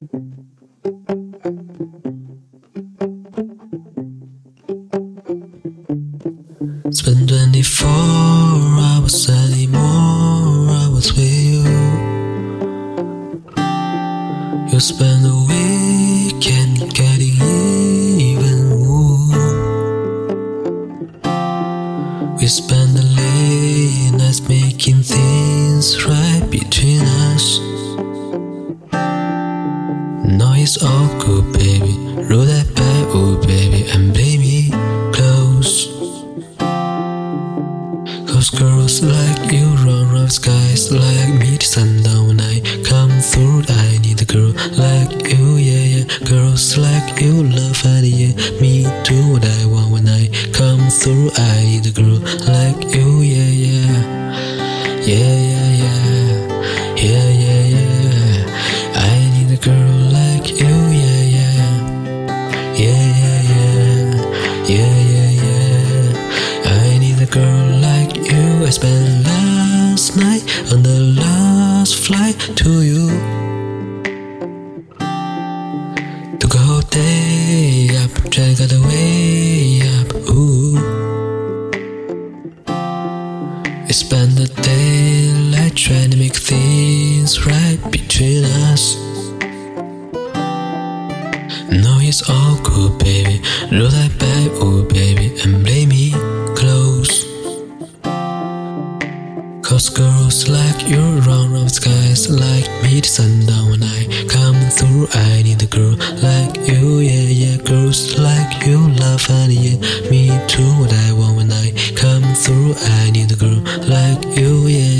Spend 24 hours anymore hours with you. You spend the like you run around skies like me to sundown I come through. I need a girl like you, yeah, yeah. Girls like you love and yeah, me do what I want when I come through. I need a girl like you, yeah, yeah, yeah, yeah, yeah, yeah, yeah, yeah. I need a girl like you, yeah, yeah, yeah, yeah, yeah, yeah, yeah, yeah. I need a girl like you. I spent flight to you. Took a whole day up, to get away up. Ooh. We spent the daylight trying to make things right between us. No, it's all good, baby. Roll that back, oh baby, Cause girls like you run around skies like me to sundown when I come through. I need a girl like you, yeah, yeah. Girls like you love and yeah, me too. What I want when I come through. I need a girl like you, yeah,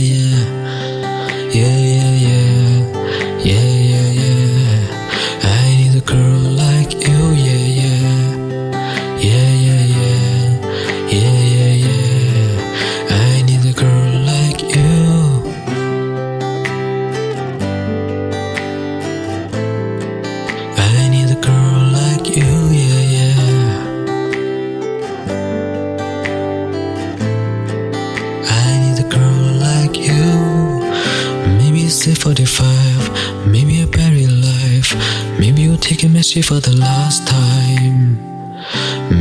A 45, maybe a buried life. Maybe you're taking my shit for the last time.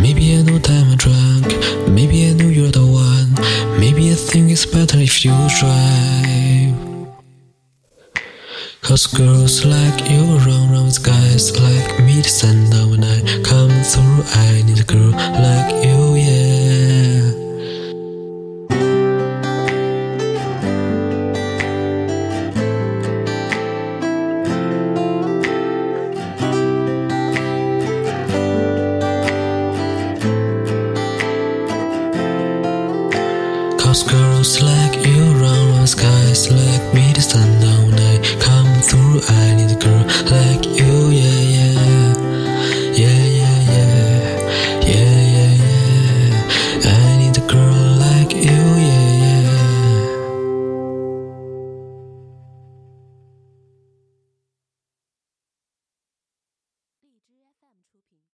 Maybe I know that I'm drunk. Maybe I know you're the one. Maybe I think it's better if you drive. Cause girls like you run around with guys like me to send sundown when I come through. I need a girl like you, yeah. Cause girls like you run around skies like me to sundown when I come through.